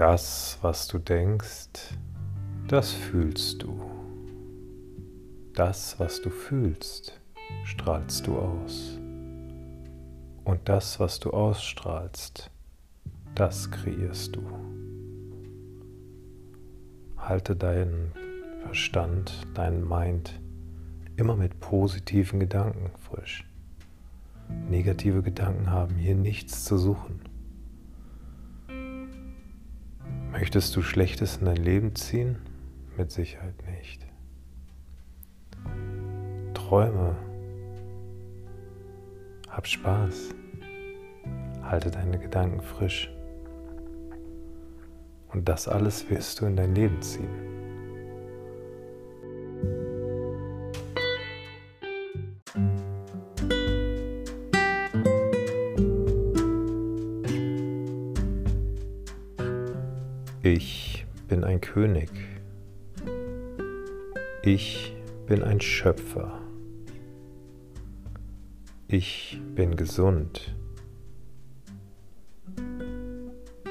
Das, was du denkst, das fühlst du. Das, was du fühlst, strahlst du aus. Und das, was du ausstrahlst, das kreierst du. Halte deinen Verstand, deinen Mind immer mit positiven Gedanken frisch. Negative Gedanken haben hier nichts zu suchen. Möchtest du Schlechtes in dein Leben ziehen? Mit Sicherheit nicht. Träume. Hab Spaß. Halte deine Gedanken frisch. Und das alles wirst du in dein Leben ziehen. Ich bin ein König. Ich bin ein Schöpfer. Ich bin gesund.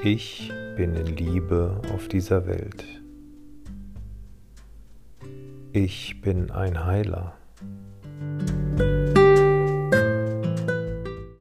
Ich bin in Liebe auf dieser Welt. Ich bin ein Heiler.